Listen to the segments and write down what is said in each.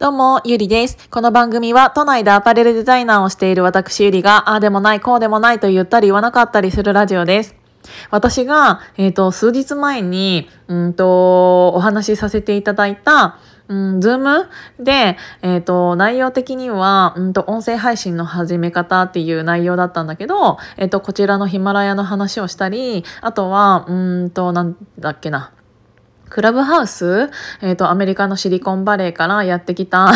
どうも、ゆりです。この番組は都内でアパレルデザイナーをしている私ゆりが、ああでもない、こうでもないと言ったり言わなかったりするラジオです。私が、えっ、ー、と、数日前に、うんと、お話しさせていただいた、うん、ズームで、えっ、ー、と、内容的には、うんと、音声配信の始め方っていう内容だったんだけど、えっ、ー、と、こちらのヒマラヤの話をしたり、あとは、うんと、なんだっけな。Clubhouse、えっ、ー、と、アメリカのシリコンバレーからやってきた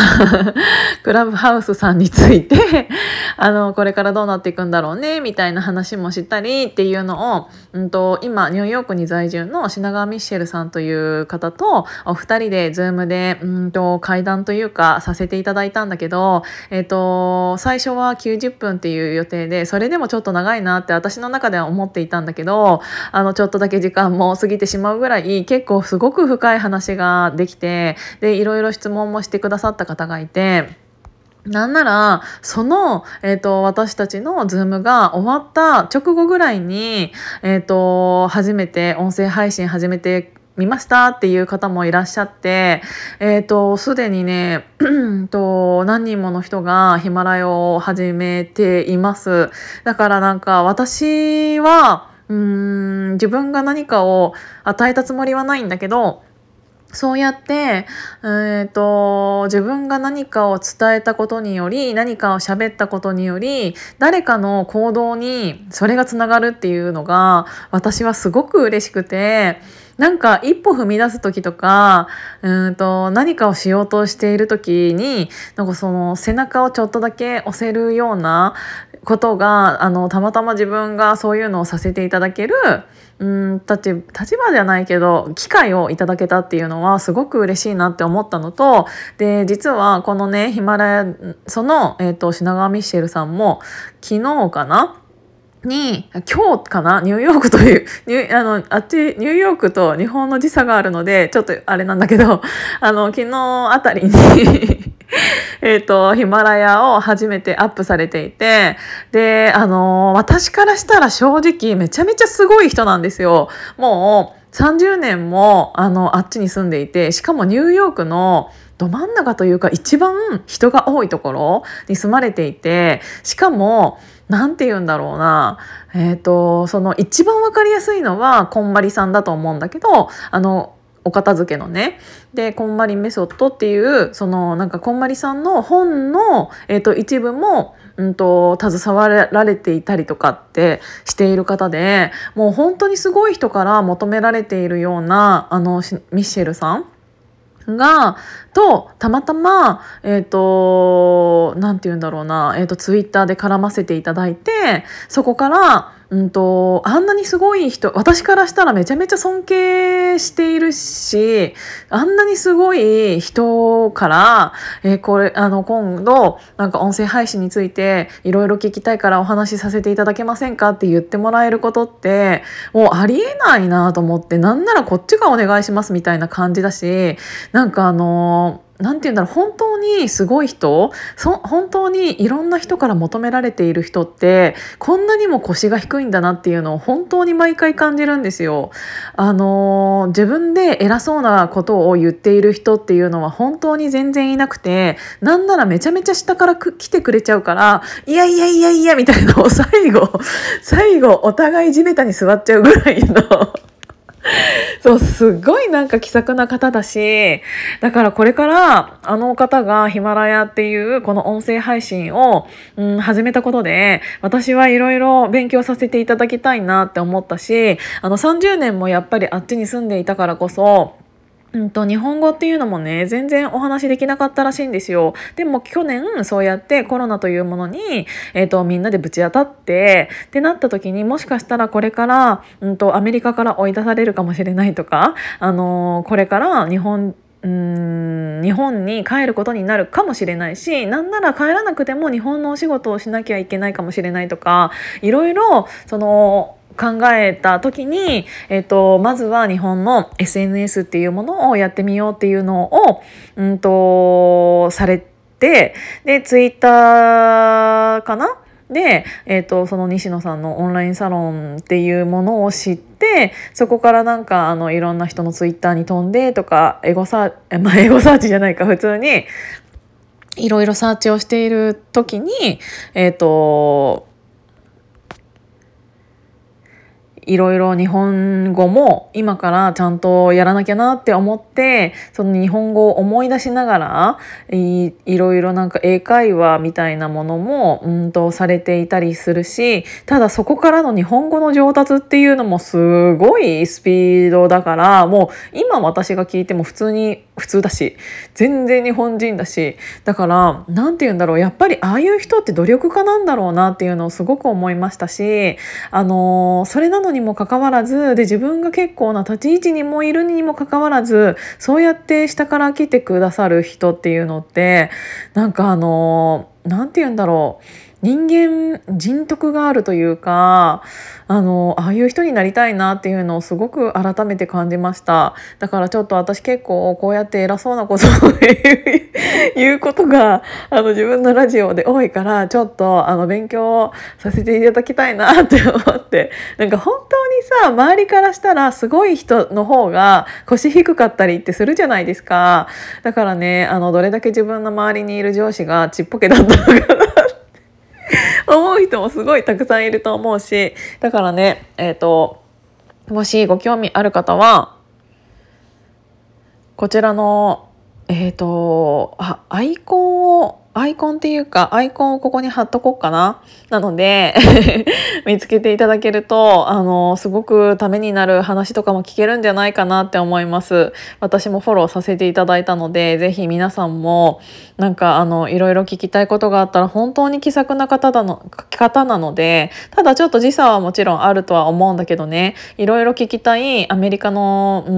クラブハウスさんについて あの、これからどうなっていくんだろうね、みたいな話もしたりっていうのを、うんと、今、ニューヨークに在住の品川ミッシェルさんという方と、お二人で Zoom で、うんと、会談というか、させていただいたんだけど、えっ、ー、と、最初は90分っていう予定で、それでもちょっと長いなって私の中では思っていたんだけど、あの、ちょっとだけ時間も過ぎてしまうぐらい、結構すごいごく深い話ができて、で、いろいろ質問もしてくださった方がいて、なんなら、その、えっ、ー、と、私たちのズームが終わった直後ぐらいに、えっ、ー、と、初めて、音声配信始めてみましたっていう方もいらっしゃって、えっ、ー、と、すでにね、と、何人もの人がヒマラヤを始めています。だからなんか私は、うーん、自分が何かを与えたつもりはないんだけど、そうやって、えーと、自分が何かを伝えたことにより何かを喋ったことにより誰かの行動にそれがつながるっていうのが私はすごく嬉しくてなんか一歩踏み出す時とかうんと何かをしようとしている時になんかその背中をちょっとだけ押せるようなことがあのたまたま自分がそういうのをさせていただけるうん立立場じゃないけど機会をいただけたっていうのはすごく嬉しいなって思ったのとで実はこのねヒマラヤその、えーと、品川ミッシェルさんも昨日かなに今日かな？ニューヨークという ニュあのあっちニューヨークと日本の時差があるのでちょっとあれなんだけど あの昨日あたりに えっと、ヒマラヤを初めてアップされていて、で、あの、私からしたら正直めちゃめちゃすごい人なんですよ。もう30年も、あの、あっちに住んでいて、しかもニューヨークのど真ん中というか一番人が多いところに住まれていて、しかも、なんて言うんだろうな。えっ、ー、と、その一番わかりやすいのは、こんまりさんだと思うんだけど、あの、お片付けのねでこんまりメソッドっていうそのなんかこんまりさんの本の、えーと、一部も、うんと、携わられていたりとかってしている方でもう本当にすごい人から求められているようなあのミッシェルさんが、と、たまたま、えっ、ー、と、なんて言うんだろうな、えっ、ー、と、ツイッターで絡ませていただいて、そこから、うんと、あんなにすごい人、私からしたらめちゃめちゃ尊敬しているし、あんなにすごい人から、えー、これ、あの、今度、なんか音声配信についていろいろ聞きたいからお話しさせていただけませんか？って言ってもらえることって、もうありえないなと思って、なんならこっちがお願いしますみたいな感じだし、なんかあのなんて言うんだろう本当にすごい人？本当にいろんな人から求められている人ってこんなにも腰が低いんだなっていうのを本当に毎回感じるんですよ。あの自分で偉そうなことを言っている人っていうのは本当に全然いなくてなんならめちゃめちゃ下から来てくれちゃうからいやいやいやいやみたいなのを最後最後お互い地べたに座っちゃうぐらいの そうすっごいなんか気さくな方だしだからこれからあの方がヒマラヤっていうこの音声配信を、うん、始めたことで私はいろいろ勉強させていただきたいなって思ったしあの30年もやっぱりあっちに住んでいたからこそうんと、日本語っていうのもね、全然お話できなかったらしいんですよ。でも去年そうやってコロナというものに、えっ、ー、と、みんなでぶち当たって、ってなった時にもしかしたらこれから、うんと、アメリカから追い出されるかもしれないとか、あのー、これから日本、うん日本に帰ることになるかもしれないしなんなら帰らなくても日本のお仕事をしなきゃいけないかもしれないとかいろいろその考えた時に、えっと、まずは日本の SNS っていうものをやってみようっていうのを、うんと、されて、で、ツイッターかな？で、えーと、その西野さんのオンラインサロンっていうものを知ってそこからなんかあのいろんな人のツイッターに飛んでとかエゴサーチ、まあ、エゴサーチじゃないか普通にいろいろサーチをしている時に、えっ、と、いろいろ日本語も今からちゃんとやらなきゃなって思ってその日本語を思い出しながらいろいろなんか英会話みたいなものもうんとされていたりするしただそこからの日本語の上達っていうのもすごいスピードだからもう今私が聞いても普通に普通だし全然日本人だしだから何て言うんだろうやっぱりああいう人って努力家なんだろうなっていうのをすごく思いましたしあのそれなのにもかかわらずで自分が結構な立ち位置にもいるにもかかわらずそうやって下から来てくださる人っていうのってなんかあの何て言うんだろう人間人徳があるというかあのああいう人になりたいなっていうのをすごく改めて感じました。だからちょっと私結構こうやって偉そうなことを言うことがあの自分のラジオで多いからちょっとあの勉強させていただきたいなって思って。なんか本当にさ周りからしたらすごい人の方が腰低かったりってするじゃないですか。だからねあのどれだけ自分の周りにいる上司がちっぽけだったのかな。思う人もすごいたくさんいると思うしだからねえっ、ー、ともしご興味ある方はこちらのえっ、ー、とあアイコンをアイコンっていうか、アイコンをここに貼っとこうかな。なので 見つけていただけると、あの、すごくためになる話とかも聞けるんじゃないかなって思います。私もフォローさせていただいたので、ぜひ皆さんも、なんか、あの、いろいろ聞きたいことがあったら、本当に気さくな方だの、方なので、ただちょっと時差はもちろんあるとは思うんだけどね、いろいろ聞きたいアメリカの、う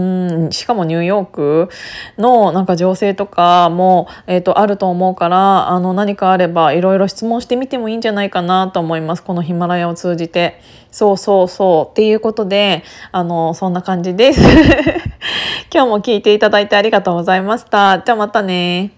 ん、しかもニューヨークのなんか情勢とかも、えっ、ー、と、あると思うから、あの何かあればいろいろ質問してみてもいいんじゃないかなと思います。このヒマラヤを通じて。そうそうそうっていうことであのそんな感じです。今日も聞いていただいてありがとうございました。じゃあまたね。